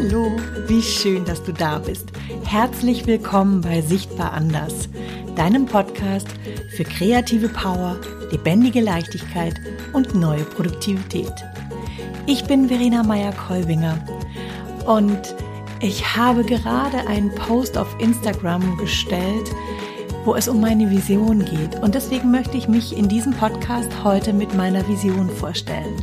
Hallo, wie schön, dass du da bist. Herzlich willkommen bei Sichtbar Anders, deinem Podcast für kreative Power, lebendige Leichtigkeit und neue Produktivität. Ich bin Verena Meyer-Kolbinger und ich habe gerade einen Post auf Instagram gestellt, wo es um meine Vision geht. Und deswegen möchte ich mich in diesem Podcast heute mit meiner Vision vorstellen.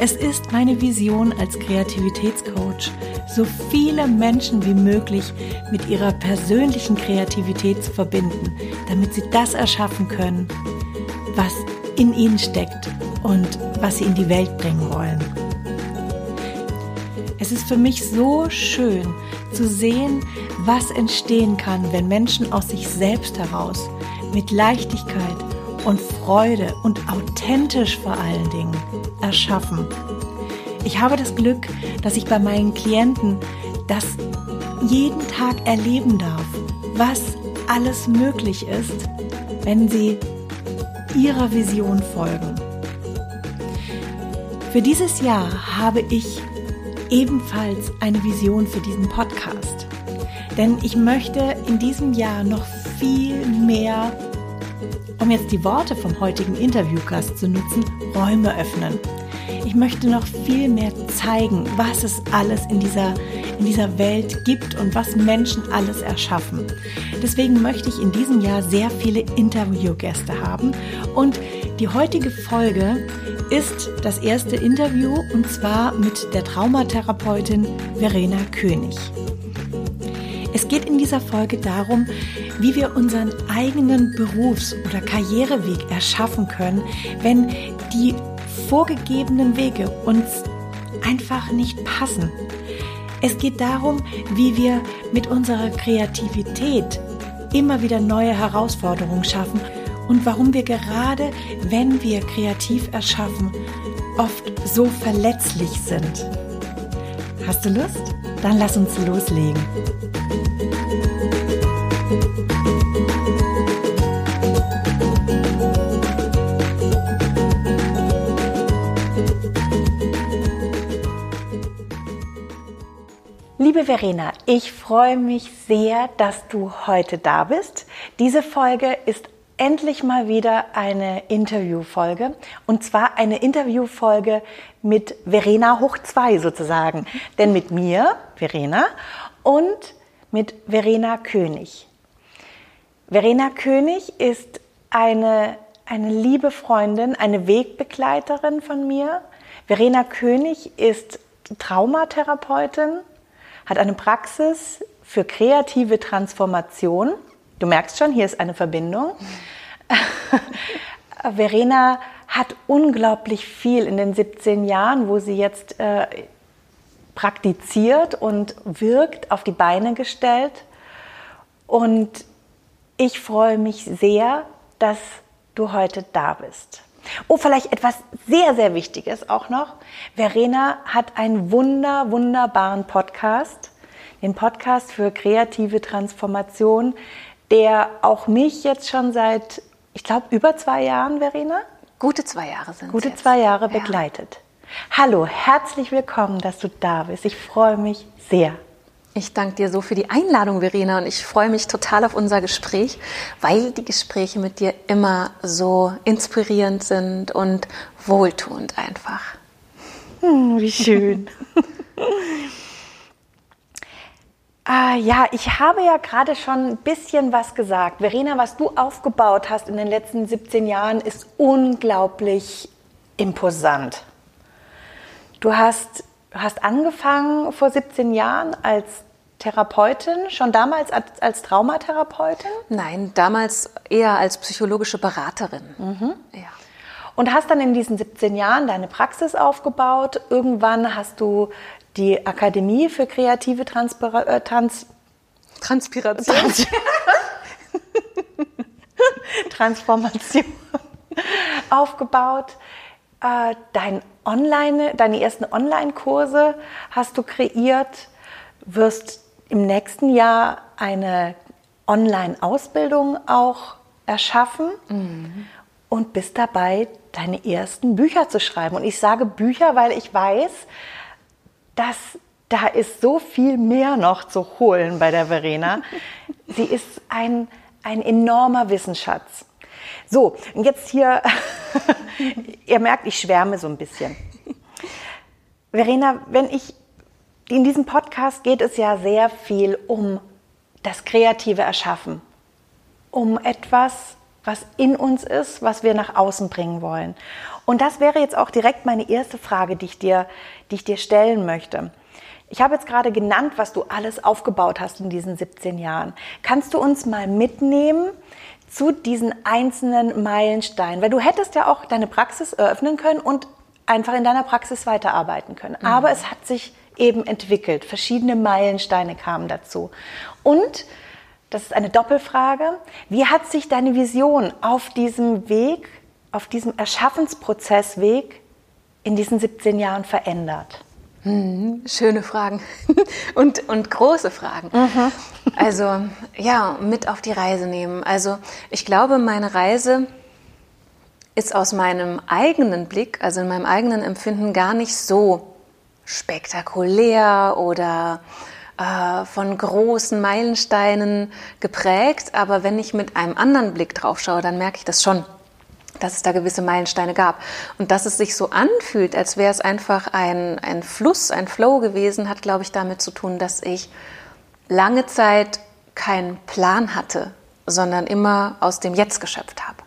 Es ist meine Vision als Kreativitätscoach, so viele Menschen wie möglich mit ihrer persönlichen Kreativität zu verbinden, damit sie das erschaffen können, was in ihnen steckt und was sie in die Welt bringen wollen. Es ist für mich so schön zu sehen, was entstehen kann, wenn Menschen aus sich selbst heraus mit Leichtigkeit und Freude und authentisch vor allen Dingen erschaffen. Ich habe das Glück, dass ich bei meinen Klienten das jeden Tag erleben darf, was alles möglich ist, wenn sie ihrer Vision folgen. Für dieses Jahr habe ich ebenfalls eine Vision für diesen Podcast. Denn ich möchte in diesem Jahr noch viel mehr um jetzt die Worte vom heutigen Interviewgast zu nutzen, Räume öffnen. Ich möchte noch viel mehr zeigen, was es alles in dieser, in dieser Welt gibt und was Menschen alles erschaffen. Deswegen möchte ich in diesem Jahr sehr viele Interviewgäste haben und die heutige Folge ist das erste Interview und zwar mit der Traumatherapeutin Verena König. Es geht in dieser Folge darum, wie wir unseren eigenen Berufs- oder Karriereweg erschaffen können, wenn die vorgegebenen Wege uns einfach nicht passen. Es geht darum, wie wir mit unserer Kreativität immer wieder neue Herausforderungen schaffen und warum wir gerade, wenn wir kreativ erschaffen, oft so verletzlich sind. Hast du Lust? Dann lass uns loslegen. Liebe Verena, ich freue mich sehr, dass du heute da bist. Diese Folge ist endlich mal wieder eine Interviewfolge und zwar eine Interviewfolge mit Verena hoch 2 sozusagen, denn mit mir, Verena, und mit Verena König. Verena König ist eine, eine liebe Freundin, eine Wegbegleiterin von mir. Verena König ist Traumatherapeutin, hat eine Praxis für kreative Transformation. Du merkst schon, hier ist eine Verbindung. Verena hat unglaublich viel in den 17 Jahren, wo sie jetzt äh, praktiziert und wirkt, auf die Beine gestellt. Und ich freue mich sehr, dass du heute da bist. Oh, vielleicht etwas sehr, sehr Wichtiges auch noch. Verena hat einen wunder, wunderbaren Podcast, den Podcast für kreative Transformation, der auch mich jetzt schon seit, ich glaube, über zwei Jahren, Verena? Gute zwei Jahre sind Gute jetzt. zwei Jahre ja. begleitet. Hallo, herzlich willkommen, dass du da bist. Ich freue mich sehr. Ich danke dir so für die Einladung, Verena, und ich freue mich total auf unser Gespräch, weil die Gespräche mit dir immer so inspirierend sind und wohltuend einfach. Hm, wie schön. ah, ja, ich habe ja gerade schon ein bisschen was gesagt. Verena, was du aufgebaut hast in den letzten 17 Jahren, ist unglaublich imposant. Du hast hast angefangen vor 17 Jahren als Therapeutin, schon damals als, als Traumatherapeutin? Nein, damals eher als psychologische Beraterin. Mhm. Ja. Und hast dann in diesen 17 Jahren deine Praxis aufgebaut. Irgendwann hast du die Akademie für kreative Transpira äh, Trans Transpiration. Trans Transformation aufgebaut. Äh, dein Online, deine ersten Online-Kurse hast du kreiert, wirst im nächsten Jahr eine Online-Ausbildung auch erschaffen mhm. und bist dabei, deine ersten Bücher zu schreiben. Und ich sage Bücher, weil ich weiß, dass da ist so viel mehr noch zu holen bei der Verena. Sie ist ein, ein enormer Wissensschatz. So, und jetzt hier, ihr merkt, ich schwärme so ein bisschen. Verena, wenn ich, in diesem Podcast geht es ja sehr viel um das kreative Erschaffen, um etwas, was in uns ist, was wir nach außen bringen wollen. Und das wäre jetzt auch direkt meine erste Frage, die ich dir, die ich dir stellen möchte. Ich habe jetzt gerade genannt, was du alles aufgebaut hast in diesen 17 Jahren. Kannst du uns mal mitnehmen zu diesen einzelnen Meilensteinen? Weil du hättest ja auch deine Praxis eröffnen können und einfach in deiner Praxis weiterarbeiten können. Mhm. Aber es hat sich eben entwickelt. Verschiedene Meilensteine kamen dazu. Und, das ist eine Doppelfrage, wie hat sich deine Vision auf diesem Weg, auf diesem Erschaffensprozessweg in diesen 17 Jahren verändert? Hm, schöne Fragen und, und große Fragen. Mhm. Also ja, mit auf die Reise nehmen. Also ich glaube, meine Reise ist aus meinem eigenen Blick, also in meinem eigenen Empfinden gar nicht so spektakulär oder äh, von großen Meilensteinen geprägt. Aber wenn ich mit einem anderen Blick drauf schaue, dann merke ich das schon dass es da gewisse Meilensteine gab. Und dass es sich so anfühlt, als wäre es einfach ein, ein Fluss, ein Flow gewesen, hat, glaube ich, damit zu tun, dass ich lange Zeit keinen Plan hatte, sondern immer aus dem Jetzt geschöpft habe.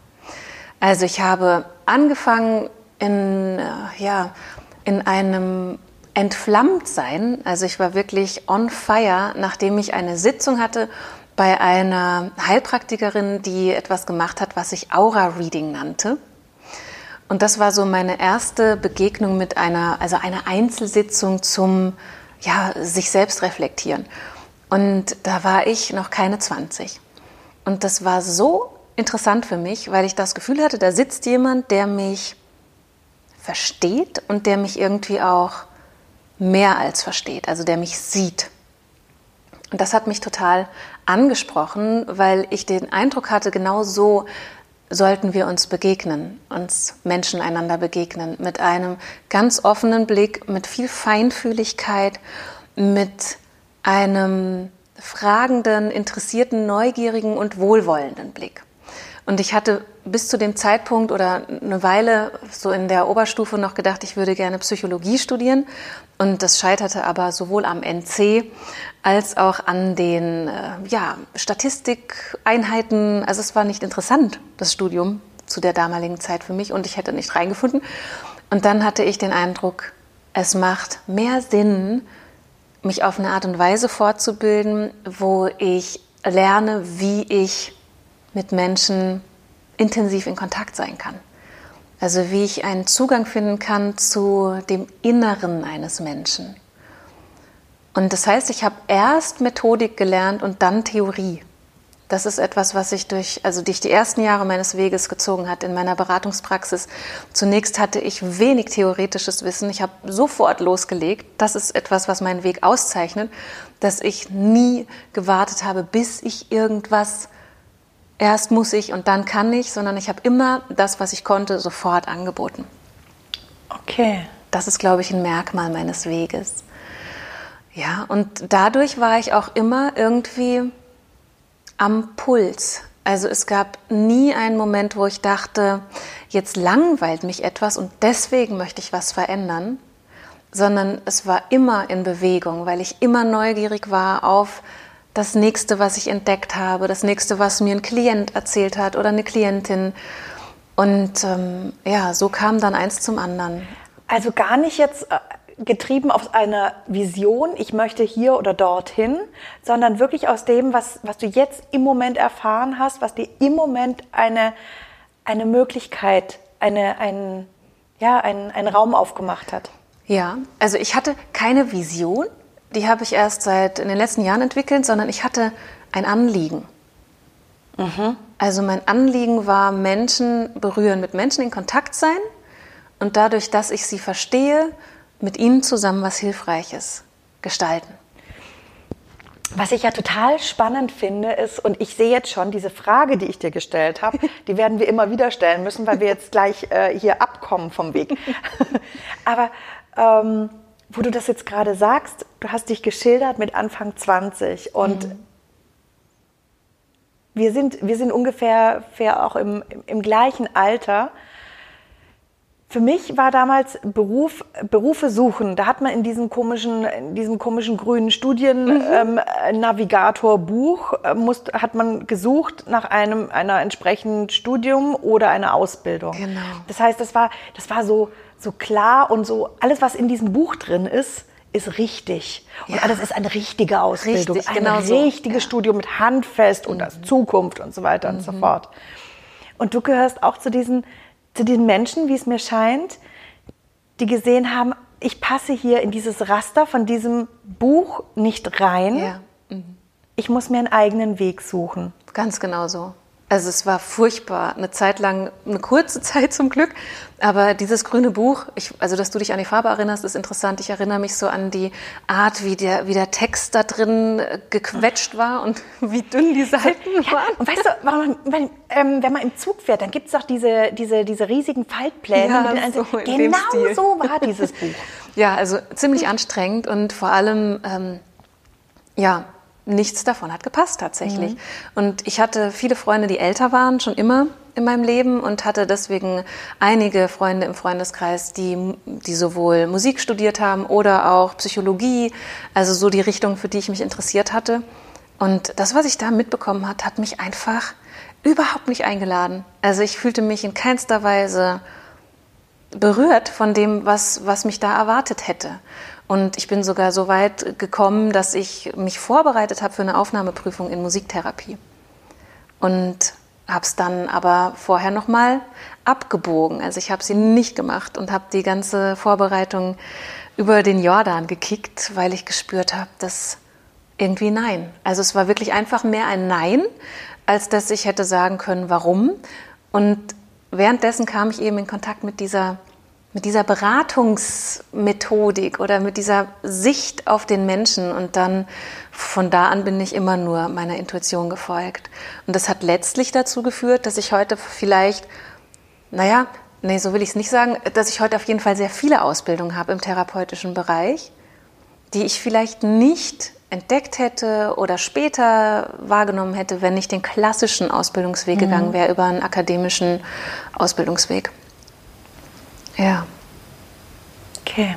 Also ich habe angefangen in, äh, ja, in einem Entflammtsein. Also ich war wirklich on fire, nachdem ich eine Sitzung hatte bei einer Heilpraktikerin, die etwas gemacht hat, was sich Aura-Reading nannte. Und das war so meine erste Begegnung mit einer, also einer Einzelsitzung zum ja, sich selbst reflektieren. Und da war ich noch keine 20. Und das war so interessant für mich, weil ich das Gefühl hatte, da sitzt jemand, der mich versteht und der mich irgendwie auch mehr als versteht, also der mich sieht. Und das hat mich total angesprochen, weil ich den Eindruck hatte, genau so sollten wir uns begegnen, uns Menschen einander begegnen, mit einem ganz offenen Blick, mit viel Feinfühligkeit, mit einem fragenden, interessierten, neugierigen und wohlwollenden Blick. Und ich hatte bis zu dem Zeitpunkt oder eine Weile so in der Oberstufe noch gedacht, ich würde gerne Psychologie studieren. Und das scheiterte aber sowohl am NC als auch an den äh, ja, Statistikeinheiten. Also es war nicht interessant, das Studium zu der damaligen Zeit für mich und ich hätte nicht reingefunden. Und dann hatte ich den Eindruck, es macht mehr Sinn, mich auf eine Art und Weise fortzubilden, wo ich lerne, wie ich mit Menschen intensiv in Kontakt sein kann. Also wie ich einen Zugang finden kann zu dem Inneren eines Menschen. Und das heißt, ich habe erst Methodik gelernt und dann Theorie. Das ist etwas, was sich durch, also durch die ersten Jahre meines Weges gezogen hat in meiner Beratungspraxis. Zunächst hatte ich wenig theoretisches Wissen. Ich habe sofort losgelegt. Das ist etwas, was meinen Weg auszeichnet, dass ich nie gewartet habe, bis ich irgendwas erst muss ich und dann kann ich, sondern ich habe immer das, was ich konnte, sofort angeboten. Okay. Das ist, glaube ich, ein Merkmal meines Weges. Ja, und dadurch war ich auch immer irgendwie am Puls. Also es gab nie einen Moment, wo ich dachte, jetzt langweilt mich etwas und deswegen möchte ich was verändern, sondern es war immer in Bewegung, weil ich immer neugierig war auf das nächste, was ich entdeckt habe, das nächste, was mir ein Klient erzählt hat oder eine Klientin. Und ähm, ja, so kam dann eins zum anderen. Also gar nicht jetzt äh, getrieben auf eine Vision, ich möchte hier oder dorthin, sondern wirklich aus dem, was, was du jetzt im Moment erfahren hast, was dir im Moment eine, eine Möglichkeit, eine, ein, ja, einen, einen Raum aufgemacht hat. Ja, also ich hatte keine Vision, die habe ich erst seit in den letzten Jahren entwickelt, sondern ich hatte ein Anliegen. Mhm. Also mein Anliegen war Menschen berühren, mit Menschen in Kontakt sein und dadurch, dass ich sie verstehe, mit ihnen zusammen was Hilfreiches gestalten. Was ich ja total spannend finde, ist, und ich sehe jetzt schon diese Frage, die ich dir gestellt habe, die werden wir immer wieder stellen müssen, weil wir jetzt gleich äh, hier abkommen vom Weg. Aber ähm, wo du das jetzt gerade sagst, du hast dich geschildert mit Anfang 20 und mhm. wir, sind, wir sind ungefähr, auch im, im gleichen Alter. Für mich war damals Beruf, Berufe suchen. Da hat man in diesem komischen, in diesem komischen grünen Studiennavigator-Buch mhm. ähm, äh, hat man gesucht nach einem einer entsprechenden Studium oder einer Ausbildung. Genau. Das heißt, das war, das war so, so klar und so alles, was in diesem Buch drin ist, ist richtig. Und ja. alles ist eine richtige Ausbildung, richtig, ein genau richtiges so. Studium mit Handfest und mhm. das Zukunft und so weiter mhm. und so mhm. fort. Und du gehörst auch zu diesen zu den Menschen, wie es mir scheint, die gesehen haben, ich passe hier in dieses Raster von diesem Buch nicht rein. Ja. Mhm. Ich muss mir einen eigenen Weg suchen. Ganz genau so. Also es war furchtbar, eine Zeit lang, eine kurze Zeit zum Glück, aber dieses grüne Buch, ich, also dass du dich an die Farbe erinnerst, ist interessant. Ich erinnere mich so an die Art, wie der, wie der Text da drin äh, gequetscht war und wie dünn die Seiten ja, waren. Und weißt du, man, wenn, ähm, wenn man im Zug fährt, dann gibt es doch diese, diese, diese riesigen Faltpläne. Ja, mit den so genau so war dieses Buch. Ja, also ziemlich anstrengend und vor allem, ähm, ja, nichts davon hat gepasst tatsächlich. Mhm. Und ich hatte viele Freunde, die älter waren, schon immer in meinem Leben und hatte deswegen einige Freunde im Freundeskreis, die, die sowohl Musik studiert haben oder auch Psychologie, also so die Richtung, für die ich mich interessiert hatte. Und das, was ich da mitbekommen hat, hat mich einfach überhaupt nicht eingeladen. Also ich fühlte mich in keinster Weise berührt von dem, was, was mich da erwartet hätte. Und ich bin sogar so weit gekommen, dass ich mich vorbereitet habe für eine Aufnahmeprüfung in Musiktherapie. Und habe es dann aber vorher nochmal abgebogen. Also ich habe sie nicht gemacht und habe die ganze Vorbereitung über den Jordan gekickt, weil ich gespürt habe, dass irgendwie nein. Also es war wirklich einfach mehr ein Nein, als dass ich hätte sagen können, warum. Und währenddessen kam ich eben in Kontakt mit dieser mit dieser Beratungsmethodik oder mit dieser Sicht auf den Menschen und dann von da an bin ich immer nur meiner Intuition gefolgt. Und das hat letztlich dazu geführt, dass ich heute vielleicht, naja, nee, so will ich es nicht sagen, dass ich heute auf jeden Fall sehr viele Ausbildungen habe im therapeutischen Bereich, die ich vielleicht nicht entdeckt hätte oder später wahrgenommen hätte, wenn ich den klassischen Ausbildungsweg mhm. gegangen wäre über einen akademischen Ausbildungsweg. Ja. Okay.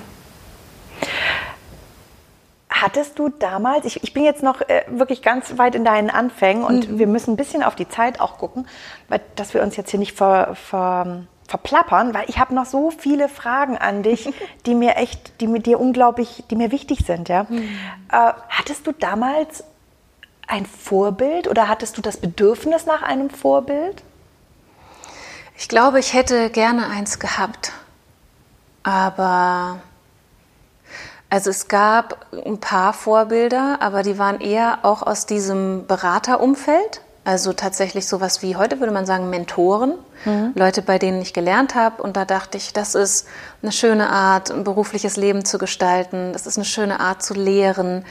Hattest du damals, ich, ich bin jetzt noch äh, wirklich ganz weit in deinen Anfängen und mhm. wir müssen ein bisschen auf die Zeit auch gucken, weil, dass wir uns jetzt hier nicht ver, ver, verplappern, weil ich habe noch so viele Fragen an dich, die mir echt, die mit dir unglaublich, die mir wichtig sind. Ja? Mhm. Äh, hattest du damals ein Vorbild oder hattest du das Bedürfnis nach einem Vorbild? Ich glaube, ich hätte gerne eins gehabt. Aber also es gab ein paar Vorbilder, aber die waren eher auch aus diesem Beraterumfeld. Also tatsächlich sowas wie heute würde man sagen Mentoren, mhm. Leute, bei denen ich gelernt habe. Und da dachte ich, das ist eine schöne Art, ein berufliches Leben zu gestalten. Das ist eine schöne Art zu lehren.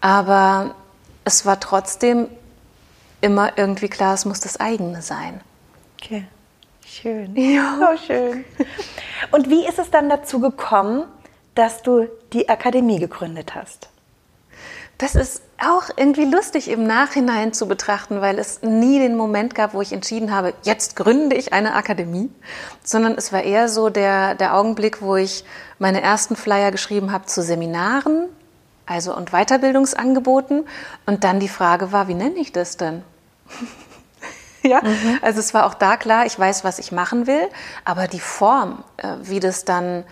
Aber es war trotzdem immer irgendwie klar, es muss das eigene sein. Okay. Schön. Ja. So schön. Und wie ist es dann dazu gekommen, dass du die Akademie gegründet hast? Das ist auch irgendwie lustig im Nachhinein zu betrachten, weil es nie den Moment gab, wo ich entschieden habe, jetzt gründe ich eine Akademie, sondern es war eher so der, der Augenblick, wo ich meine ersten Flyer geschrieben habe zu Seminaren, also und Weiterbildungsangeboten und dann die Frage war, wie nenne ich das denn? ja, mhm. also es war auch da klar, ich weiß, was ich machen will, aber die Form, äh, wie das dann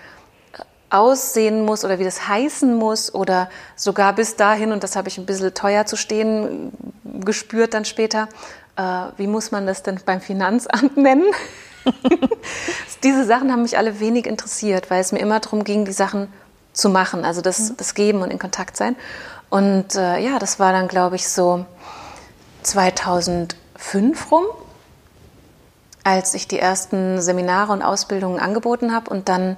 aussehen muss oder wie das heißen muss oder sogar bis dahin, und das habe ich ein bisschen teuer zu stehen gespürt dann später, äh, wie muss man das denn beim Finanzamt nennen? Diese Sachen haben mich alle wenig interessiert, weil es mir immer darum ging, die Sachen zu machen, also das, mhm. das Geben und in Kontakt sein. Und äh, ja, das war dann, glaube ich, so 2000 fünf rum, als ich die ersten Seminare und Ausbildungen angeboten habe und dann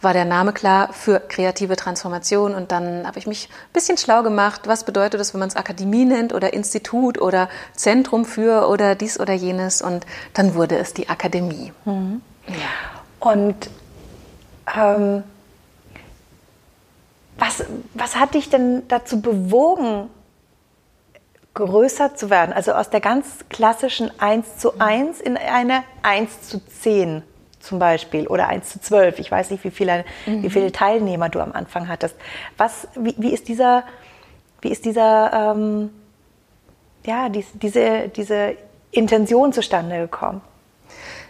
war der Name klar für kreative Transformation und dann habe ich mich ein bisschen schlau gemacht, was bedeutet das, wenn man es Akademie nennt oder Institut oder Zentrum für oder dies oder jenes und dann wurde es die Akademie. Mhm. Und ähm, was, was hat dich denn dazu bewogen, größer zu werden? Also aus der ganz klassischen 1 zu 1 in eine 1 zu 10 zum Beispiel oder 1 zu 12. Ich weiß nicht, wie viele, mhm. wie viele Teilnehmer du am Anfang hattest. Was, wie, wie ist dieser, wie ist dieser, ähm, ja, die, diese, diese Intention zustande gekommen?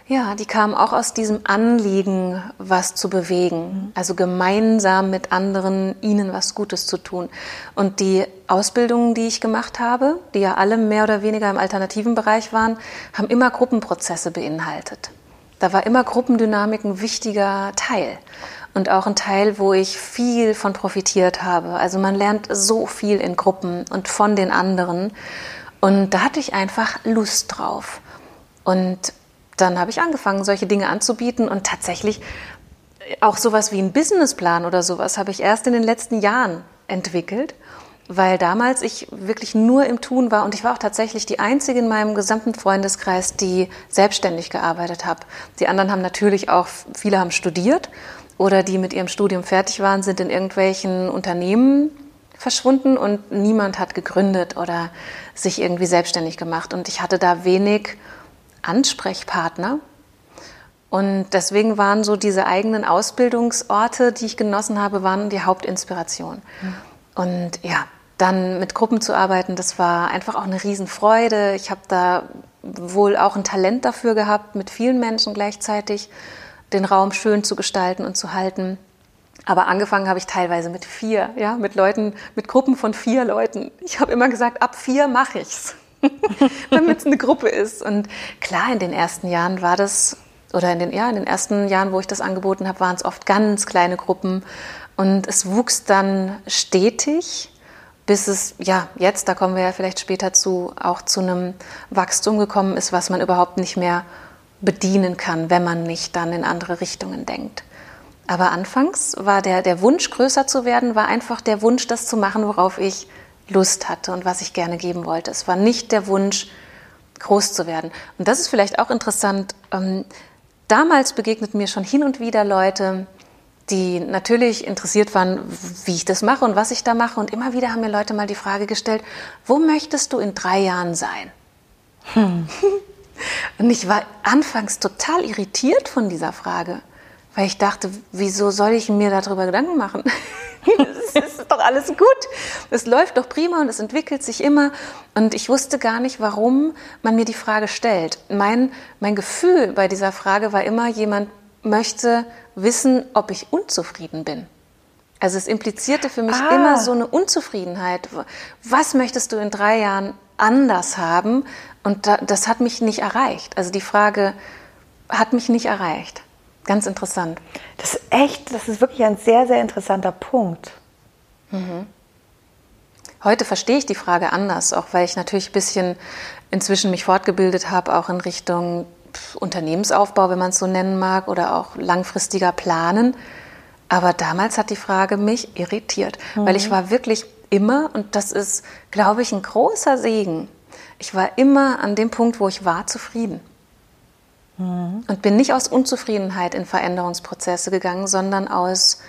Ja, die kam auch aus diesem Anliegen, was zu bewegen, also gemeinsam mit anderen ihnen was Gutes zu tun. Und die Ausbildungen, die ich gemacht habe, die ja alle mehr oder weniger im alternativen Bereich waren, haben immer Gruppenprozesse beinhaltet. Da war immer Gruppendynamik ein wichtiger Teil und auch ein Teil, wo ich viel von profitiert habe. Also man lernt so viel in Gruppen und von den anderen. Und da hatte ich einfach Lust drauf. Und dann habe ich angefangen, solche Dinge anzubieten und tatsächlich auch sowas wie ein Businessplan oder sowas habe ich erst in den letzten Jahren entwickelt, weil damals ich wirklich nur im Tun war und ich war auch tatsächlich die einzige in meinem gesamten Freundeskreis, die selbstständig gearbeitet hat. Die anderen haben natürlich auch, viele haben studiert oder die mit ihrem Studium fertig waren, sind in irgendwelchen Unternehmen verschwunden und niemand hat gegründet oder sich irgendwie selbstständig gemacht. Und ich hatte da wenig Ansprechpartner. Und deswegen waren so diese eigenen Ausbildungsorte, die ich genossen habe, waren die Hauptinspiration. Mhm. Und ja, dann mit Gruppen zu arbeiten, das war einfach auch eine Riesenfreude. Ich habe da wohl auch ein Talent dafür gehabt, mit vielen Menschen gleichzeitig den Raum schön zu gestalten und zu halten. Aber angefangen habe ich teilweise mit vier, ja, mit Leuten, mit Gruppen von vier Leuten. Ich habe immer gesagt, ab vier mache ich's. damit es eine Gruppe ist. Und klar, in den ersten Jahren war das, oder in den, ja, in den ersten Jahren, wo ich das angeboten habe, waren es oft ganz kleine Gruppen. Und es wuchs dann stetig, bis es, ja, jetzt, da kommen wir ja vielleicht später zu, auch zu einem Wachstum gekommen ist, was man überhaupt nicht mehr bedienen kann, wenn man nicht dann in andere Richtungen denkt. Aber anfangs war der, der Wunsch, größer zu werden, war einfach der Wunsch, das zu machen, worauf ich Lust hatte und was ich gerne geben wollte. Es war nicht der Wunsch, groß zu werden. Und das ist vielleicht auch interessant. Ähm, damals begegneten mir schon hin und wieder Leute, die natürlich interessiert waren, wie ich das mache und was ich da mache. Und immer wieder haben mir Leute mal die Frage gestellt, wo möchtest du in drei Jahren sein? Hm. Und ich war anfangs total irritiert von dieser Frage, weil ich dachte, wieso soll ich mir darüber Gedanken machen? es ist doch alles gut. Es läuft doch prima und es entwickelt sich immer. Und ich wusste gar nicht, warum man mir die Frage stellt. Mein, mein Gefühl bei dieser Frage war immer, jemand möchte wissen, ob ich unzufrieden bin. Also es implizierte für mich ah. immer so eine Unzufriedenheit. Was möchtest du in drei Jahren anders haben? Und das hat mich nicht erreicht. Also die Frage hat mich nicht erreicht. Ganz interessant. Das ist echt, das ist wirklich ein sehr, sehr interessanter Punkt. Mhm. Heute verstehe ich die Frage anders, auch weil ich natürlich ein bisschen inzwischen mich fortgebildet habe, auch in Richtung Unternehmensaufbau, wenn man es so nennen mag, oder auch langfristiger Planen. Aber damals hat die Frage mich irritiert, mhm. weil ich war wirklich immer, und das ist, glaube ich, ein großer Segen, ich war immer an dem Punkt, wo ich war, zufrieden. Mhm. Und bin nicht aus Unzufriedenheit in Veränderungsprozesse gegangen, sondern aus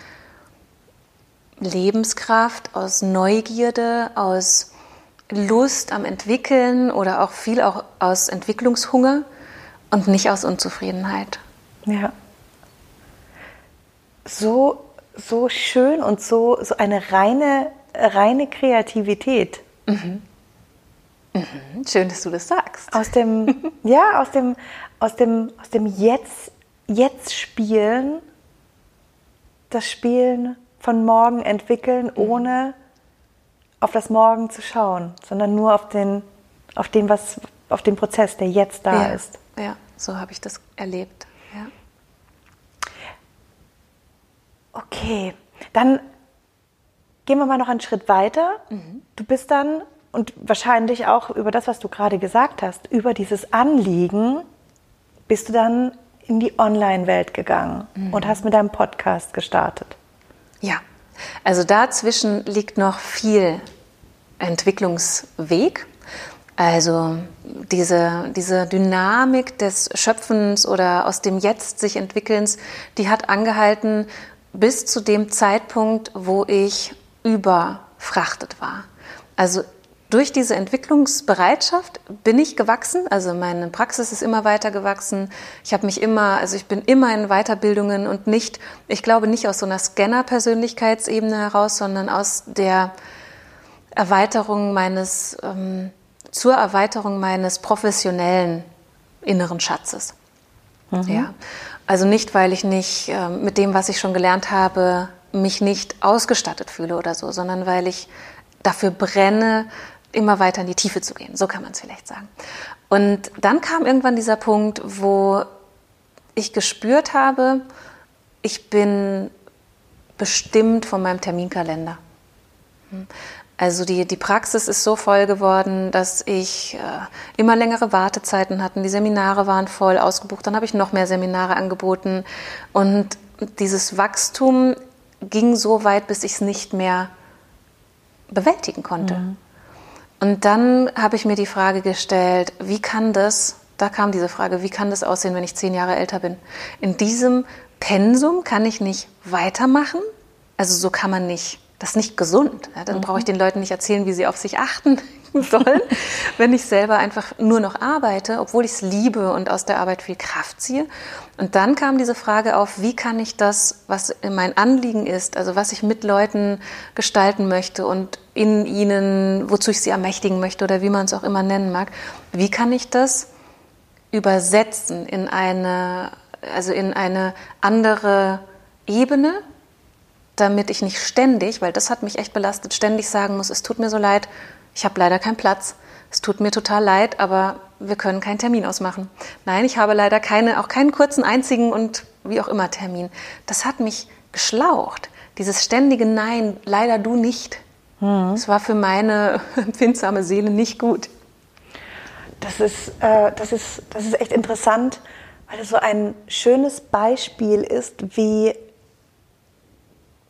Lebenskraft, aus Neugierde, aus Lust am Entwickeln oder auch viel auch aus Entwicklungshunger und nicht aus Unzufriedenheit. Ja. So, so schön und so, so eine reine, reine Kreativität. Mhm. Mhm. Schön, dass du das sagst. Aus dem, ja, aus dem, aus dem, aus dem Jetzt, Jetzt spielen, das Spielen von morgen entwickeln, mhm. ohne auf das Morgen zu schauen, sondern nur auf den, auf den, was, auf den Prozess, der jetzt da ja, ist. Ja, so habe ich das erlebt. Ja. Okay, dann gehen wir mal noch einen Schritt weiter. Mhm. Du bist dann und wahrscheinlich auch über das, was du gerade gesagt hast, über dieses Anliegen, bist du dann in die Online-Welt gegangen mhm. und hast mit deinem Podcast gestartet. Ja, also dazwischen liegt noch viel Entwicklungsweg. Also diese, diese Dynamik des Schöpfens oder aus dem Jetzt sich entwickelns, die hat angehalten, bis zu dem Zeitpunkt, wo ich überfrachtet war. Also durch diese Entwicklungsbereitschaft bin ich gewachsen, also meine Praxis ist immer weiter gewachsen. Ich habe mich immer, also ich bin immer in Weiterbildungen und nicht, ich glaube nicht aus so einer Scanner-Persönlichkeitsebene heraus, sondern aus der Erweiterung meines, ähm, zur Erweiterung meines professionellen inneren Schatzes. Mhm. Ja. Also nicht, weil ich nicht äh, mit dem, was ich schon gelernt habe, mich nicht ausgestattet fühle oder so, sondern weil ich dafür brenne, immer weiter in die Tiefe zu gehen. So kann man es vielleicht sagen. Und dann kam irgendwann dieser Punkt, wo ich gespürt habe, ich bin bestimmt von meinem Terminkalender. Also die, die Praxis ist so voll geworden, dass ich äh, immer längere Wartezeiten hatte. Die Seminare waren voll ausgebucht. Dann habe ich noch mehr Seminare angeboten. Und dieses Wachstum ging so weit, bis ich es nicht mehr bewältigen konnte. Mhm. Und dann habe ich mir die Frage gestellt, wie kann das, da kam diese Frage, wie kann das aussehen, wenn ich zehn Jahre älter bin? In diesem Pensum kann ich nicht weitermachen? Also so kann man nicht, das ist nicht gesund. Ja, dann mhm. brauche ich den Leuten nicht erzählen, wie sie auf sich achten sollen, wenn ich selber einfach nur noch arbeite, obwohl ich es liebe und aus der Arbeit viel Kraft ziehe. Und dann kam diese Frage auf, wie kann ich das, was mein Anliegen ist, also was ich mit Leuten gestalten möchte und in ihnen, wozu ich sie ermächtigen möchte oder wie man es auch immer nennen mag, wie kann ich das übersetzen in eine, also in eine andere Ebene, damit ich nicht ständig, weil das hat mich echt belastet, ständig sagen muss, es tut mir so leid, ich habe leider keinen Platz. Es tut mir total leid, aber wir können keinen Termin ausmachen. Nein, ich habe leider keine, auch keinen kurzen, einzigen und wie auch immer Termin. Das hat mich geschlaucht. Dieses ständige Nein, leider du nicht. Mhm. Das war für meine empfindsame Seele nicht gut. Das ist, äh, das, ist, das ist echt interessant, weil es so ein schönes Beispiel ist, wie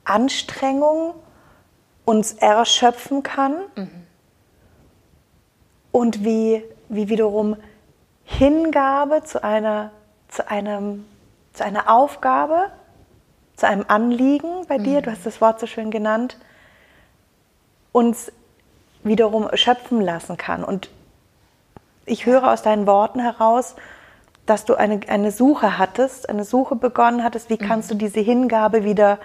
Anstrengung uns erschöpfen kann. Mhm und wie, wie wiederum Hingabe zu einer, zu, einem, zu einer Aufgabe, zu einem Anliegen bei dir, mhm. du hast das Wort so schön genannt, uns wiederum schöpfen lassen kann. Und ich höre aus deinen Worten heraus, dass du eine, eine Suche hattest, eine Suche begonnen hattest, wie kannst mhm. du diese Hingabe wieder,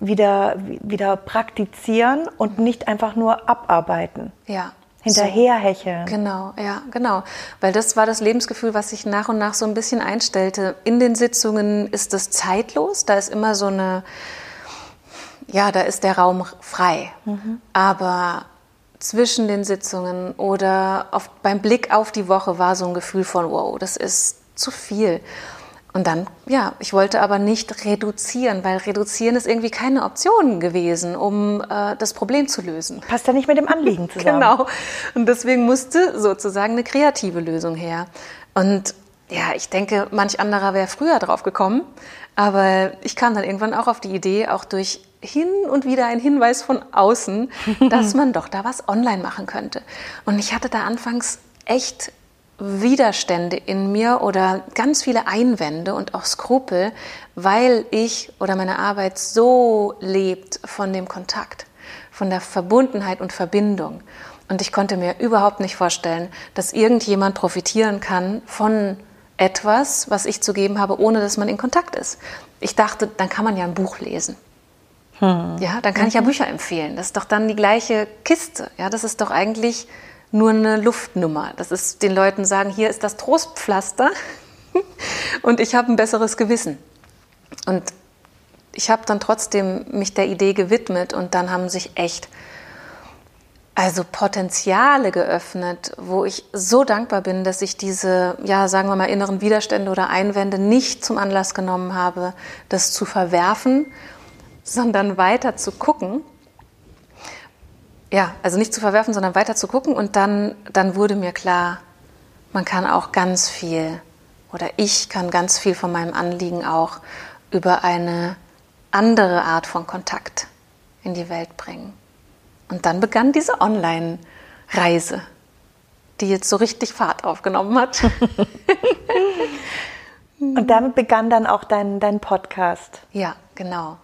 wieder, wieder praktizieren und nicht einfach nur abarbeiten. Ja hinterherhecheln. So, genau, ja, genau. Weil das war das Lebensgefühl, was sich nach und nach so ein bisschen einstellte. In den Sitzungen ist es zeitlos, da ist immer so eine, ja, da ist der Raum frei. Mhm. Aber zwischen den Sitzungen oder auf, beim Blick auf die Woche war so ein Gefühl von, wow, das ist zu viel. Und dann, ja, ich wollte aber nicht reduzieren, weil reduzieren ist irgendwie keine Option gewesen, um äh, das Problem zu lösen. Passt ja nicht mit dem Anliegen zusammen. genau. Und deswegen musste sozusagen eine kreative Lösung her. Und ja, ich denke, manch anderer wäre früher drauf gekommen. Aber ich kam dann irgendwann auch auf die Idee, auch durch hin und wieder ein Hinweis von außen, dass man doch da was online machen könnte. Und ich hatte da anfangs echt Widerstände in mir oder ganz viele Einwände und auch Skrupel, weil ich oder meine Arbeit so lebt von dem Kontakt, von der Verbundenheit und Verbindung. Und ich konnte mir überhaupt nicht vorstellen, dass irgendjemand profitieren kann von etwas, was ich zu geben habe, ohne dass man in Kontakt ist. Ich dachte, dann kann man ja ein Buch lesen. Hm. Ja, dann kann mhm. ich ja mhm. Bücher empfehlen. Das ist doch dann die gleiche Kiste. Ja, das ist doch eigentlich nur eine Luftnummer. Das ist den Leuten sagen, hier ist das Trostpflaster und ich habe ein besseres Gewissen. Und ich habe dann trotzdem mich der Idee gewidmet und dann haben sich echt also Potenziale geöffnet, wo ich so dankbar bin, dass ich diese, ja, sagen wir mal, inneren Widerstände oder Einwände nicht zum Anlass genommen habe, das zu verwerfen, sondern weiter zu gucken ja, also nicht zu verwerfen, sondern weiter zu gucken. Und dann, dann wurde mir klar, man kann auch ganz viel oder ich kann ganz viel von meinem Anliegen auch über eine andere Art von Kontakt in die Welt bringen. Und dann begann diese Und damit begann dann auch dein, dein Podcast. Ja, genau.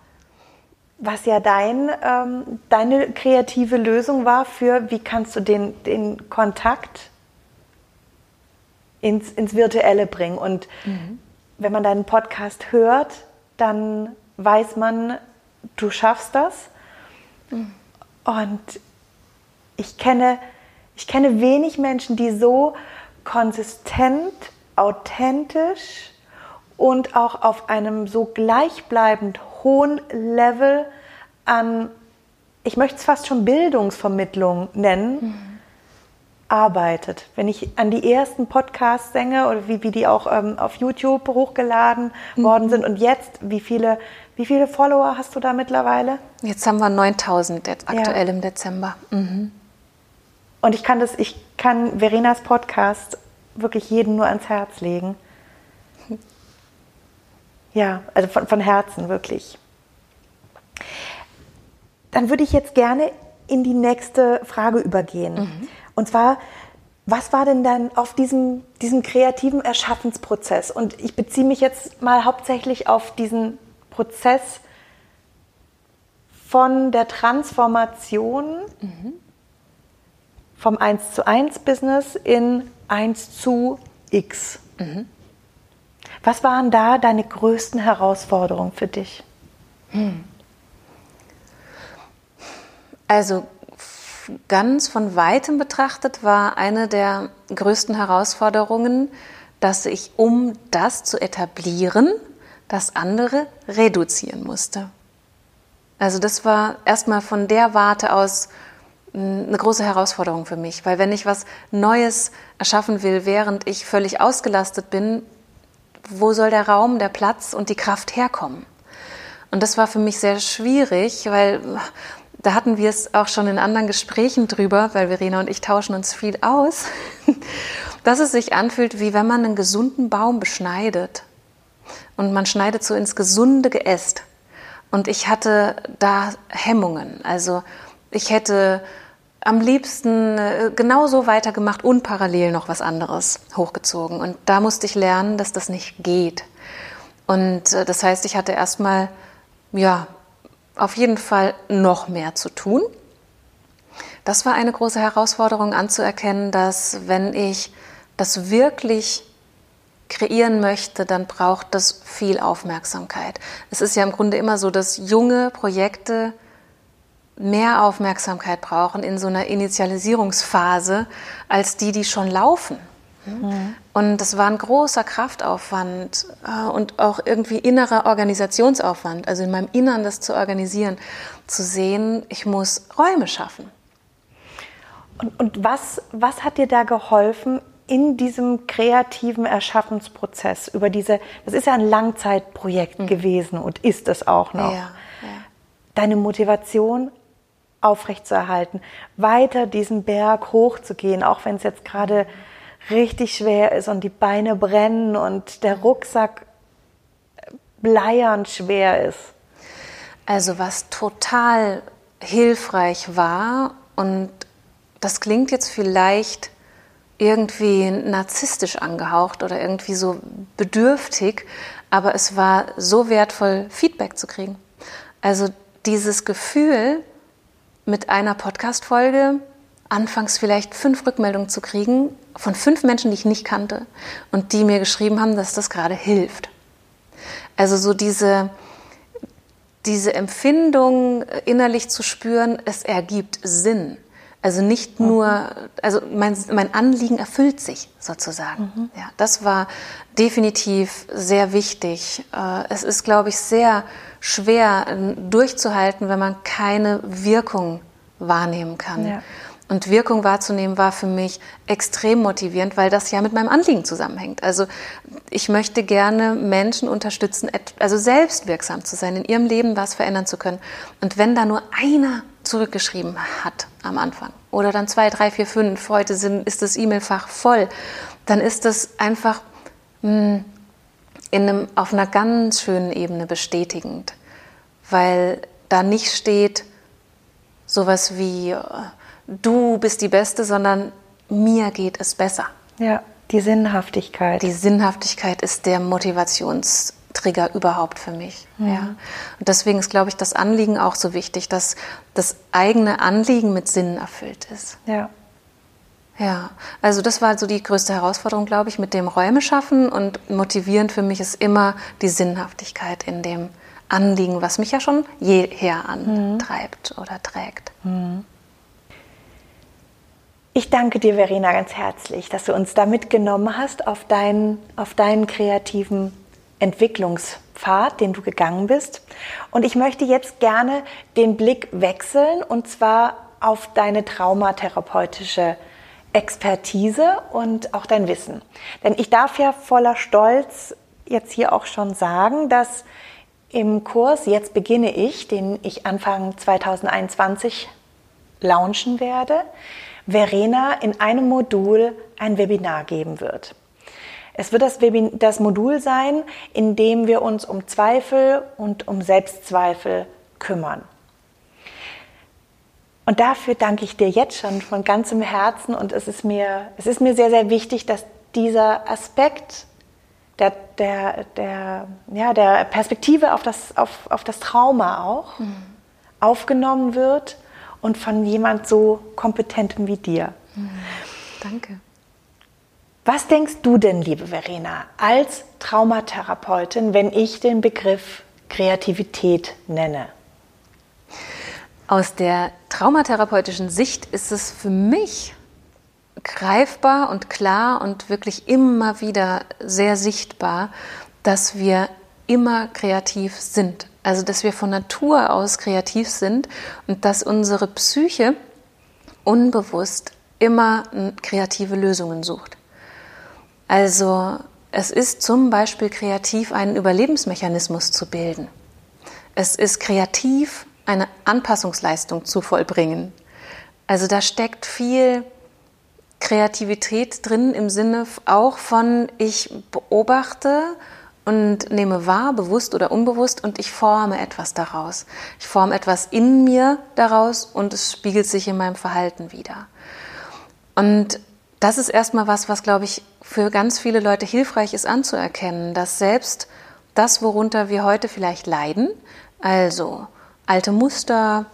Was ja dein, ähm, deine kreative Lösung war für, wie kannst du den, den Kontakt ins, ins Virtuelle bringen. Und mhm. wenn man deinen Podcast hört, dann weiß man, du schaffst das. Mhm. Und ich kenne, ich kenne wenig Menschen, die so konsistent, authentisch und auch auf einem so gleichbleibend hohen Level an, ich möchte es fast schon Bildungsvermittlung nennen, mhm. arbeitet. Wenn ich an die ersten Podcasts denke oder wie, wie die auch ähm, auf YouTube hochgeladen mhm. worden sind und jetzt, wie viele, wie viele Follower hast du da mittlerweile? Jetzt haben wir 9000 aktuell ja. im Dezember. Mhm. Und ich kann das, ich kann Verenas Podcast wirklich jedem nur ans Herz legen. Ja, also von, von Herzen wirklich. Dann würde ich jetzt gerne in die nächste Frage übergehen. Mhm. Und zwar, was war denn dann auf diesem, diesem kreativen Erschaffensprozess? Und ich beziehe mich jetzt mal hauptsächlich auf diesen Prozess von der Transformation mhm vom 1 zu 1 Business in 1 zu X. Mhm. Was waren da deine größten Herausforderungen für dich? Hm. Also ganz von weitem betrachtet war eine der größten Herausforderungen, dass ich, um das zu etablieren, das andere reduzieren musste. Also das war erstmal von der Warte aus eine große Herausforderung für mich, weil wenn ich was Neues erschaffen will, während ich völlig ausgelastet bin, wo soll der Raum, der Platz und die Kraft herkommen? Und das war für mich sehr schwierig, weil da hatten wir es auch schon in anderen Gesprächen drüber, weil Verena und ich tauschen uns viel aus, dass es sich anfühlt, wie wenn man einen gesunden Baum beschneidet. Und man schneidet so ins gesunde Geäst. Und ich hatte da Hemmungen. Also ich hätte am liebsten äh, genauso weitergemacht und parallel noch was anderes hochgezogen. Und da musste ich lernen, dass das nicht geht. Und äh, das heißt, ich hatte erstmal, ja, auf jeden Fall noch mehr zu tun. Das war eine große Herausforderung anzuerkennen, dass wenn ich das wirklich kreieren möchte, dann braucht das viel Aufmerksamkeit. Es ist ja im Grunde immer so, dass junge Projekte mehr Aufmerksamkeit brauchen in so einer Initialisierungsphase als die, die schon laufen. Mhm. Und das war ein großer Kraftaufwand äh, und auch irgendwie innerer Organisationsaufwand, also in meinem Innern das zu organisieren, zu sehen, ich muss Räume schaffen. Und, und was, was hat dir da geholfen in diesem kreativen Erschaffensprozess über diese, das ist ja ein Langzeitprojekt mhm. gewesen und ist es auch noch. Ja, ja. Deine Motivation aufrechtzuerhalten, weiter diesen Berg hochzugehen, auch wenn es jetzt gerade richtig schwer ist und die Beine brennen und der Rucksack bleiern schwer ist. Also was total hilfreich war und das klingt jetzt vielleicht irgendwie narzisstisch angehaucht oder irgendwie so bedürftig, aber es war so wertvoll, Feedback zu kriegen. Also dieses Gefühl, mit einer Podcast-Folge anfangs vielleicht fünf Rückmeldungen zu kriegen von fünf Menschen, die ich nicht kannte und die mir geschrieben haben, dass das gerade hilft. Also so diese, diese Empfindung innerlich zu spüren, es ergibt Sinn. Also nicht nur, also mein, mein Anliegen erfüllt sich sozusagen. Mhm. Ja, das war definitiv sehr wichtig. Äh, es ist, glaube ich, sehr schwer durchzuhalten, wenn man keine Wirkung wahrnehmen kann. Ja. Und Wirkung wahrzunehmen war für mich extrem motivierend, weil das ja mit meinem Anliegen zusammenhängt. Also ich möchte gerne Menschen unterstützen, also selbstwirksam zu sein, in ihrem Leben was verändern zu können. Und wenn da nur einer zurückgeschrieben hat am Anfang oder dann zwei, drei, vier, fünf, heute sind, ist das E-Mail-Fach voll, dann ist das einfach mh, hm, in einem, auf einer ganz schönen Ebene bestätigend, weil da nicht steht sowas wie du bist die Beste, sondern mir geht es besser. Ja. Die Sinnhaftigkeit. Die Sinnhaftigkeit ist der Motivationstrigger überhaupt für mich. Mhm. Ja. Und deswegen ist, glaube ich, das Anliegen auch so wichtig, dass das eigene Anliegen mit Sinn erfüllt ist. Ja. Ja, also das war so die größte Herausforderung, glaube ich, mit dem Räume schaffen und motivierend für mich ist immer die Sinnhaftigkeit in dem Anliegen, was mich ja schon jeher antreibt mhm. oder trägt. Mhm. Ich danke dir, Verena, ganz herzlich, dass du uns da mitgenommen hast auf deinen, auf deinen kreativen Entwicklungspfad, den du gegangen bist. Und ich möchte jetzt gerne den Blick wechseln und zwar auf deine traumatherapeutische Expertise und auch dein Wissen. Denn ich darf ja voller Stolz jetzt hier auch schon sagen, dass im Kurs Jetzt beginne ich, den ich Anfang 2021 launchen werde, Verena in einem Modul ein Webinar geben wird. Es wird das, Webin das Modul sein, in dem wir uns um Zweifel und um Selbstzweifel kümmern. Und dafür danke ich dir jetzt schon von ganzem Herzen und es ist mir, es ist mir sehr, sehr wichtig, dass dieser Aspekt der, der, der, ja, der Perspektive auf das, auf, auf das Trauma auch mhm. aufgenommen wird und von jemand so kompetentem wie dir. Mhm. Danke. Was denkst du denn, liebe Verena, als Traumatherapeutin, wenn ich den Begriff Kreativität nenne? Aus der traumatherapeutischen Sicht ist es für mich greifbar und klar und wirklich immer wieder sehr sichtbar, dass wir immer kreativ sind. Also, dass wir von Natur aus kreativ sind und dass unsere Psyche unbewusst immer kreative Lösungen sucht. Also, es ist zum Beispiel kreativ, einen Überlebensmechanismus zu bilden. Es ist kreativ, eine Anpassungsleistung zu vollbringen. Also da steckt viel Kreativität drin im Sinne auch von, ich beobachte und nehme wahr, bewusst oder unbewusst, und ich forme etwas daraus. Ich forme etwas in mir daraus und es spiegelt sich in meinem Verhalten wieder. Und das ist erstmal was, was, glaube ich, für ganz viele Leute hilfreich ist anzuerkennen, dass selbst das, worunter wir heute vielleicht leiden, also alte Muster,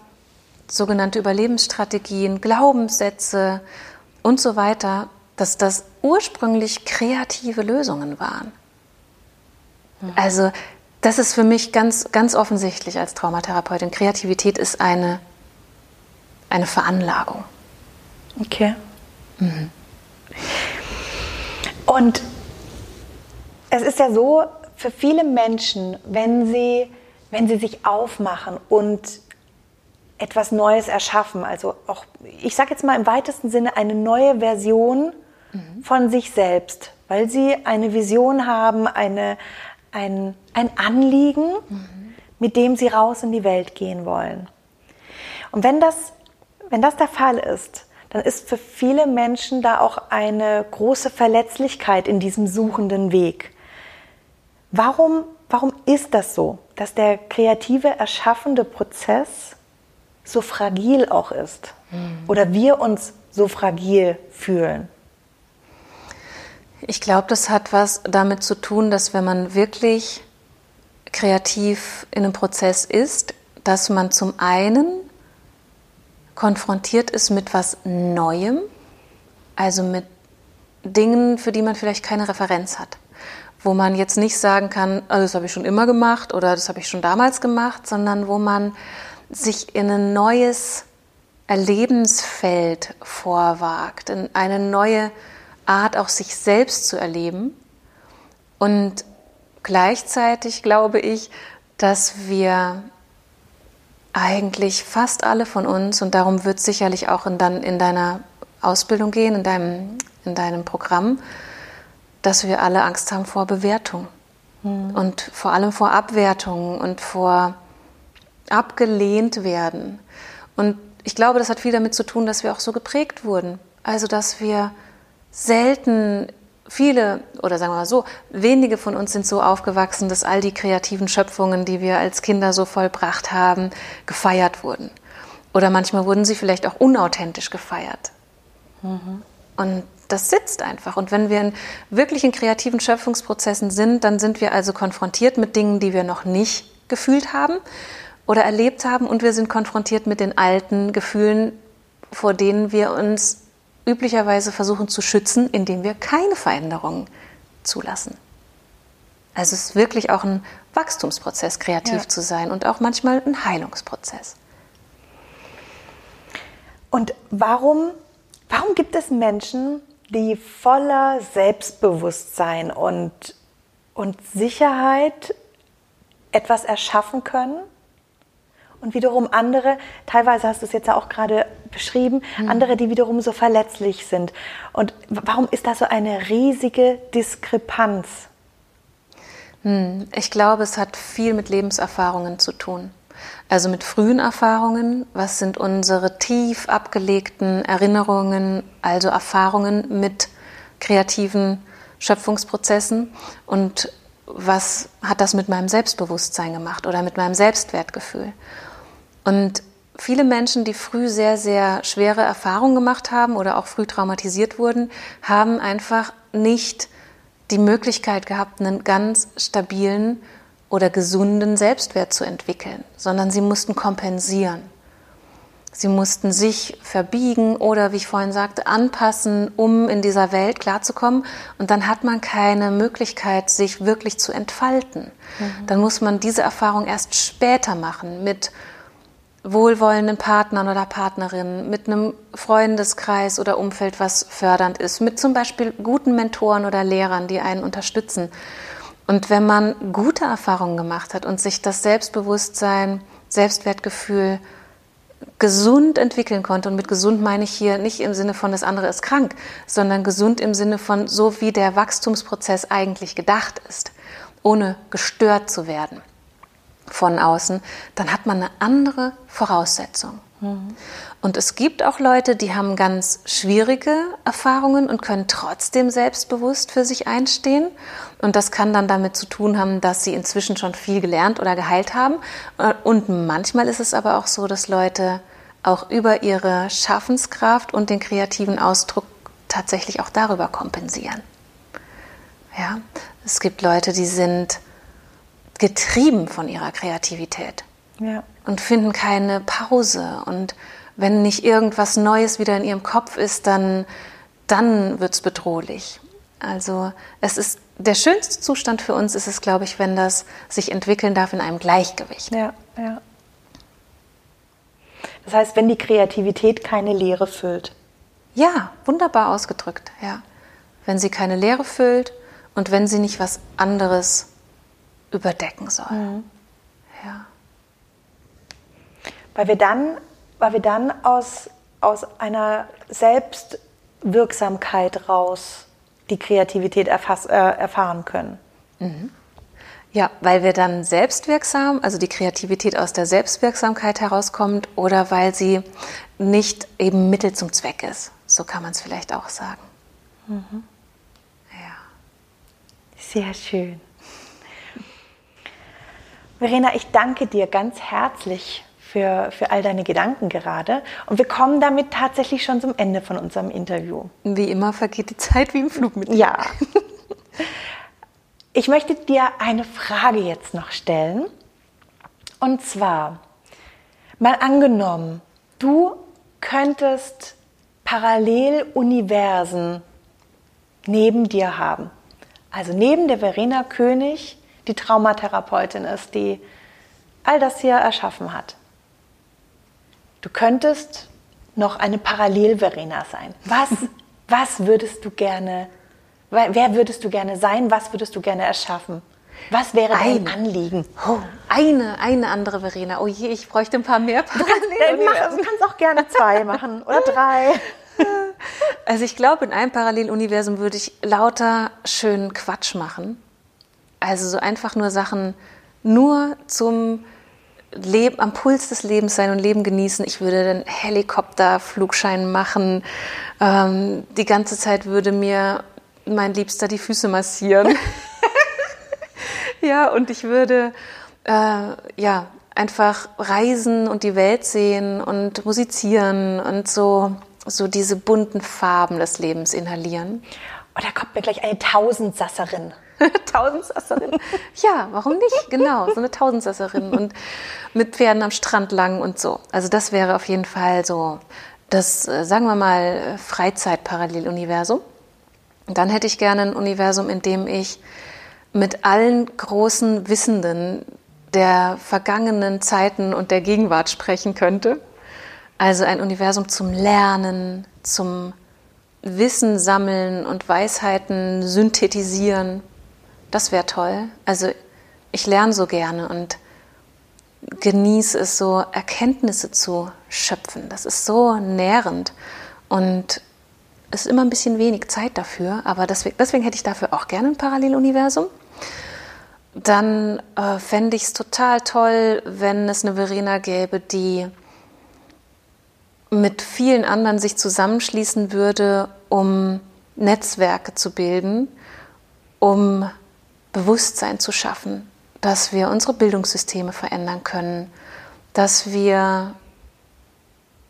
sogenannte Überlebensstrategien, Glaubenssätze und so weiter, dass das ursprünglich kreative Lösungen waren. Also das ist für mich ganz, ganz offensichtlich als Traumatherapeutin. Kreativität ist eine, eine Veranlagung. Okay. Mhm. Und es ist ja so, für viele Menschen, wenn sie, wenn sie sich aufmachen und etwas Neues erschaffen, also auch, ich sage jetzt mal im weitesten Sinne, eine neue Version mhm. von sich selbst, weil sie eine Vision haben, eine, ein, ein Anliegen, mhm. mit dem sie raus in die Welt gehen wollen. Und wenn das, wenn das der Fall ist, dann ist für viele Menschen da auch eine große Verletzlichkeit in diesem suchenden Weg. Warum, warum ist das so, dass der kreative, erschaffende Prozess so fragil auch ist? Mhm. Oder wir uns so fragil fühlen? Ich glaube, das hat was damit zu tun, dass wenn man wirklich kreativ in einem Prozess ist, dass man zum einen konfrontiert ist mit was Neuem, also mit Dingen, für die man vielleicht keine Referenz hat, wo man jetzt nicht sagen kann, also das habe ich schon immer gemacht oder das habe ich schon damals gemacht, sondern wo man sich in ein neues Erlebensfeld vorwagt, in eine neue Art, auch sich selbst zu erleben. Und gleichzeitig glaube ich, dass wir eigentlich fast alle von uns, und darum wird es sicherlich auch in, dann in deiner Ausbildung gehen, in deinem, in deinem Programm, dass wir alle Angst haben vor Bewertung. Mhm. Und vor allem vor Abwertung und vor abgelehnt werden. Und ich glaube, das hat viel damit zu tun, dass wir auch so geprägt wurden. Also, dass wir selten viele oder sagen wir mal so, wenige von uns sind so aufgewachsen, dass all die kreativen Schöpfungen, die wir als Kinder so vollbracht haben, gefeiert wurden. Oder manchmal wurden sie vielleicht auch unauthentisch gefeiert. Mhm. Und das sitzt einfach. Und wenn wir in wirklich in kreativen Schöpfungsprozessen sind, dann sind wir also konfrontiert mit Dingen, die wir noch nicht gefühlt haben oder erlebt haben. Und wir sind konfrontiert mit den alten Gefühlen, vor denen wir uns üblicherweise versuchen zu schützen, indem wir keine Veränderungen zulassen. Also es ist wirklich auch ein Wachstumsprozess, kreativ ja. zu sein und auch manchmal ein Heilungsprozess. Und warum, warum gibt es Menschen, die voller Selbstbewusstsein und, und Sicherheit etwas erschaffen können? Und wiederum andere, teilweise hast du es jetzt ja auch gerade beschrieben, mhm. andere, die wiederum so verletzlich sind. Und warum ist da so eine riesige Diskrepanz? Hm, ich glaube, es hat viel mit Lebenserfahrungen zu tun. Also mit frühen Erfahrungen, was sind unsere tief abgelegten Erinnerungen, also Erfahrungen mit kreativen Schöpfungsprozessen und was hat das mit meinem Selbstbewusstsein gemacht oder mit meinem Selbstwertgefühl. Und viele Menschen, die früh sehr, sehr schwere Erfahrungen gemacht haben oder auch früh traumatisiert wurden, haben einfach nicht die Möglichkeit gehabt, einen ganz stabilen oder gesunden Selbstwert zu entwickeln, sondern sie mussten kompensieren. Sie mussten sich verbiegen oder, wie ich vorhin sagte, anpassen, um in dieser Welt klarzukommen. Und dann hat man keine Möglichkeit, sich wirklich zu entfalten. Mhm. Dann muss man diese Erfahrung erst später machen mit wohlwollenden Partnern oder Partnerinnen, mit einem Freundeskreis oder Umfeld, was fördernd ist, mit zum Beispiel guten Mentoren oder Lehrern, die einen unterstützen. Und wenn man gute Erfahrungen gemacht hat und sich das Selbstbewusstsein, Selbstwertgefühl gesund entwickeln konnte, und mit gesund meine ich hier nicht im Sinne von das andere ist krank, sondern gesund im Sinne von so wie der Wachstumsprozess eigentlich gedacht ist, ohne gestört zu werden von außen, dann hat man eine andere Voraussetzung. Mhm. Und es gibt auch Leute, die haben ganz schwierige Erfahrungen und können trotzdem selbstbewusst für sich einstehen. Und das kann dann damit zu tun haben, dass sie inzwischen schon viel gelernt oder geheilt haben. Und manchmal ist es aber auch so, dass Leute auch über ihre Schaffenskraft und den kreativen Ausdruck tatsächlich auch darüber kompensieren. Ja, es gibt Leute, die sind getrieben von ihrer Kreativität ja. und finden keine Pause. Und wenn nicht irgendwas Neues wieder in ihrem Kopf ist, dann, dann wird es bedrohlich. Also es ist der schönste Zustand für uns ist es, glaube ich, wenn das sich entwickeln darf in einem Gleichgewicht. Ja, ja. Das heißt, wenn die Kreativität keine Leere füllt. Ja, wunderbar ausgedrückt, ja. Wenn sie keine Leere füllt und wenn sie nicht was anderes überdecken soll. Mhm. Ja. Weil wir dann, weil wir dann aus, aus einer Selbstwirksamkeit raus die Kreativität erfass, äh, erfahren können. Mhm. Ja, weil wir dann selbstwirksam, also die Kreativität aus der Selbstwirksamkeit herauskommt oder weil sie nicht eben Mittel zum Zweck ist. So kann man es vielleicht auch sagen. Mhm. Ja. Sehr schön. Verena, ich danke dir ganz herzlich für, für all deine Gedanken gerade. Und wir kommen damit tatsächlich schon zum Ende von unserem Interview. Wie immer vergeht die Zeit wie im Flug mit dir. Ja. Ich möchte dir eine Frage jetzt noch stellen. Und zwar, mal angenommen, du könntest Paralleluniversen neben dir haben. Also neben der Verena König die Traumatherapeutin ist, die all das hier erschaffen hat. Du könntest noch eine Parallel-Verena sein. Was, was würdest du gerne, wer würdest du gerne sein? Was würdest du gerne erschaffen? Was wäre dein eine. Anliegen? Oh, eine, eine andere Verena. Oh je, ich bräuchte ein paar mehr Paralleluniversen. Du kannst, du kannst auch gerne zwei machen oder drei. Also ich glaube, in einem Paralleluniversum würde ich lauter schönen Quatsch machen also so einfach nur Sachen nur zum Leben, am Puls des Lebens sein und Leben genießen. Ich würde den Helikopterflugschein machen. Ähm, die ganze Zeit würde mir mein Liebster die Füße massieren. ja, und ich würde äh, ja einfach reisen und die Welt sehen und musizieren und so so diese bunten Farben des Lebens inhalieren. Oh, da kommt mir gleich eine Tausendsasserin. Tausendsasserin? ja, warum nicht? Genau, so eine Tausendsasserin und mit Pferden am Strand lang und so. Also das wäre auf jeden Fall so das, äh, sagen wir mal, Freizeitparalleluniversum. Dann hätte ich gerne ein Universum, in dem ich mit allen großen Wissenden der vergangenen Zeiten und der Gegenwart sprechen könnte. Also ein Universum zum Lernen, zum Wissen sammeln und Weisheiten synthetisieren. Das wäre toll. Also ich lerne so gerne und genieße es so, Erkenntnisse zu schöpfen. Das ist so nährend und es ist immer ein bisschen wenig Zeit dafür, aber deswegen, deswegen hätte ich dafür auch gerne ein Paralleluniversum. Dann äh, fände ich es total toll, wenn es eine Verena gäbe, die mit vielen anderen sich zusammenschließen würde, um Netzwerke zu bilden, um Bewusstsein zu schaffen, dass wir unsere Bildungssysteme verändern können, dass wir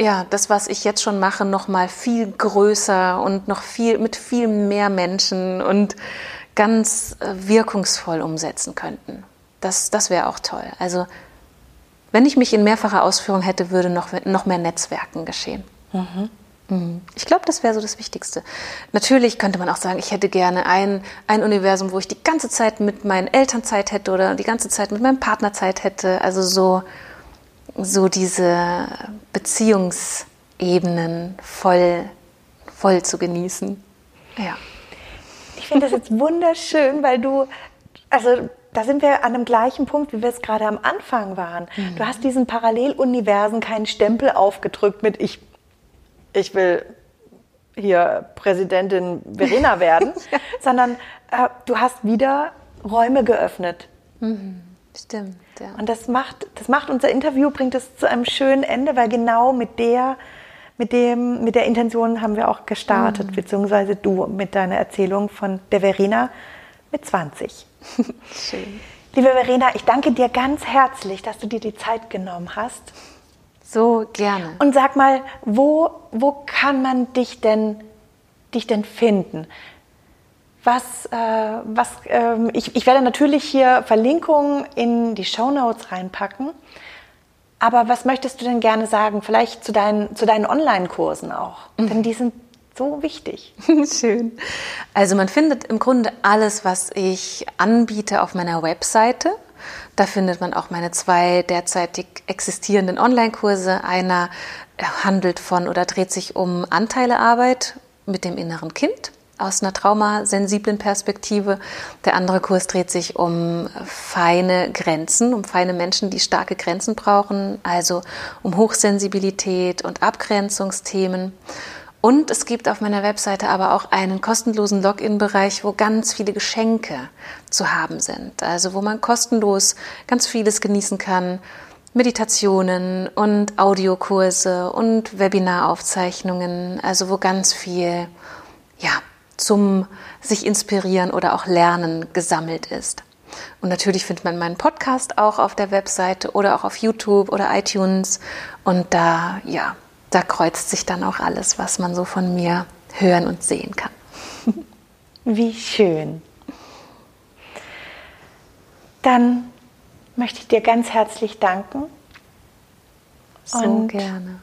ja, das, was ich jetzt schon mache, noch mal viel größer und noch viel mit viel mehr Menschen und ganz äh, wirkungsvoll umsetzen könnten. Das, das wäre auch toll. Also wenn ich mich in mehrfacher Ausführung hätte, würde noch, noch mehr Netzwerken geschehen. Mhm. Mhm. Ich glaube, das wäre so das Wichtigste. Natürlich könnte man auch sagen, ich hätte gerne ein, ein Universum, wo ich die ganze Zeit mit meinen Eltern Zeit hätte oder die ganze Zeit mit meinem Partner Zeit hätte. Also so, so diese Beziehungsebenen voll, voll zu genießen. Ja. Ich finde das jetzt wunderschön, weil du, also da sind wir an dem gleichen Punkt, wie wir es gerade am Anfang waren. Mhm. Du hast diesen Paralleluniversen keinen Stempel aufgedrückt mit ich, ich will hier Präsidentin Verena werden, ja. sondern äh, du hast wieder Räume geöffnet. Mhm. Stimmt, ja. Und das macht, das macht unser Interview, bringt es zu einem schönen Ende, weil genau mit der, mit dem, mit der Intention haben wir auch gestartet, mhm. beziehungsweise du mit deiner Erzählung von der Verena mit 20. Schön. Liebe Verena, ich danke dir ganz herzlich, dass du dir die Zeit genommen hast. So gerne. Und sag mal, wo, wo kann man dich denn, dich denn finden? Was, äh, was, äh, ich, ich werde natürlich hier Verlinkungen in die Show Notes reinpacken. Aber was möchtest du denn gerne sagen? Vielleicht zu deinen, zu deinen Online-Kursen auch. Mhm. Denn die sind so wichtig. Schön. Also man findet im Grunde alles, was ich anbiete auf meiner Webseite. Da findet man auch meine zwei derzeitig existierenden Online-Kurse. Einer handelt von oder dreht sich um Anteilearbeit mit dem inneren Kind aus einer traumasensiblen Perspektive. Der andere Kurs dreht sich um feine Grenzen, um feine Menschen, die starke Grenzen brauchen, also um Hochsensibilität und Abgrenzungsthemen. Und es gibt auf meiner Webseite aber auch einen kostenlosen Login-Bereich, wo ganz viele Geschenke zu haben sind. Also wo man kostenlos ganz vieles genießen kann. Meditationen und Audiokurse und Webinaraufzeichnungen. Also wo ganz viel, ja, zum sich inspirieren oder auch lernen gesammelt ist. Und natürlich findet man meinen Podcast auch auf der Webseite oder auch auf YouTube oder iTunes. Und da, ja, da kreuzt sich dann auch alles, was man so von mir hören und sehen kann. Wie schön. Dann möchte ich dir ganz herzlich danken. So und gerne.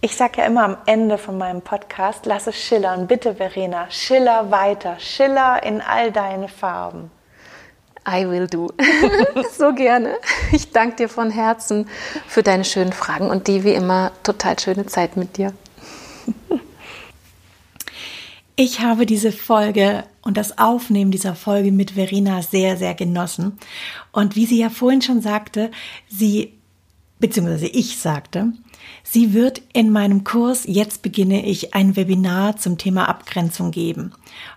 Ich sage ja immer am Ende von meinem Podcast, lass es schillern. Bitte, Verena, schiller weiter. Schiller in all deine Farben. I will do. so gerne. Ich danke dir von Herzen für deine schönen Fragen und die wie immer total schöne Zeit mit dir. Ich habe diese Folge und das Aufnehmen dieser Folge mit Verena sehr, sehr genossen. Und wie sie ja vorhin schon sagte, sie, beziehungsweise ich sagte, Sie wird in meinem Kurs Jetzt beginne ich ein Webinar zum Thema Abgrenzung geben.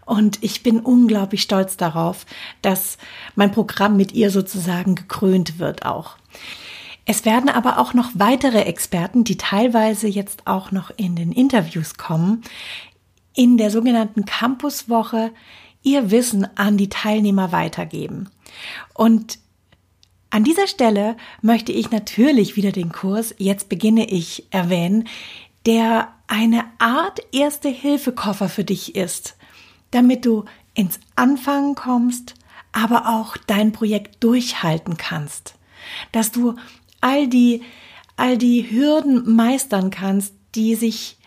Und ich bin unglaublich stolz darauf, dass mein Programm mit ihr sozusagen gekrönt wird auch. Es werden aber auch noch weitere Experten, die teilweise jetzt auch noch in den Interviews kommen, in der sogenannten Campuswoche ihr Wissen an die Teilnehmer weitergeben. Und an dieser Stelle möchte ich natürlich wieder den Kurs Jetzt beginne ich erwähnen, der eine Art Erste-Hilfe-Koffer für dich ist, damit du ins Anfangen kommst, aber auch dein Projekt durchhalten kannst. Dass du all die, all die Hürden meistern kannst, die sich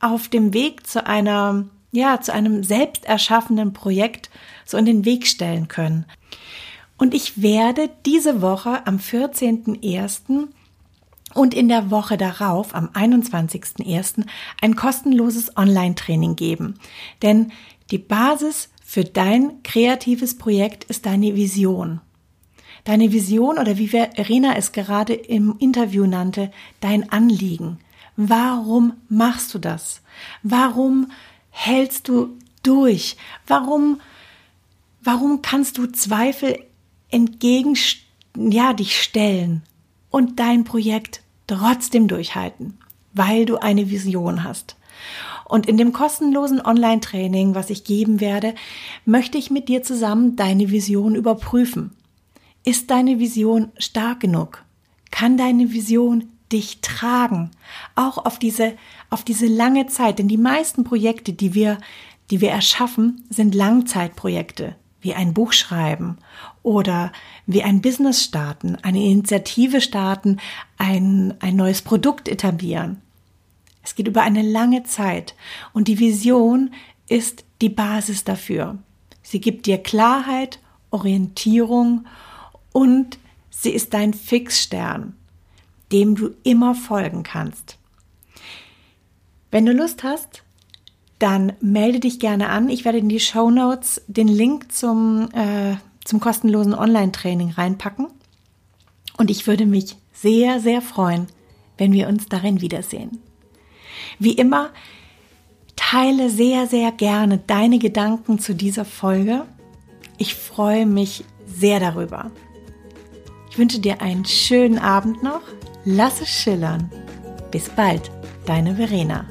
auf dem Weg zu einer, ja, zu einem selbst erschaffenen Projekt so in den Weg stellen können. Und ich werde diese Woche am 14.01. und in der Woche darauf, am 21.01., ein kostenloses Online-Training geben. Denn die Basis für dein kreatives Projekt ist deine Vision. Deine Vision oder wie Verena es gerade im Interview nannte, dein Anliegen. Warum machst du das? Warum hältst du durch? Warum, warum kannst du Zweifel entgegen, ja, dich stellen und dein Projekt trotzdem durchhalten, weil du eine Vision hast? Und in dem kostenlosen Online-Training, was ich geben werde, möchte ich mit dir zusammen deine Vision überprüfen. Ist deine Vision stark genug? Kann deine Vision dich tragen, auch auf diese, auf diese lange Zeit. Denn die meisten Projekte, die wir, die wir erschaffen, sind Langzeitprojekte, wie ein Buch schreiben oder wie ein Business starten, eine Initiative starten, ein, ein neues Produkt etablieren. Es geht über eine lange Zeit und die Vision ist die Basis dafür. Sie gibt dir Klarheit, Orientierung und sie ist dein Fixstern dem du immer folgen kannst. Wenn du Lust hast, dann melde dich gerne an. Ich werde in die Show Notes den Link zum, äh, zum kostenlosen Online-Training reinpacken. Und ich würde mich sehr, sehr freuen, wenn wir uns darin wiedersehen. Wie immer, teile sehr, sehr gerne deine Gedanken zu dieser Folge. Ich freue mich sehr darüber. Ich wünsche dir einen schönen Abend noch Lass es schillern. Bis bald, deine Verena.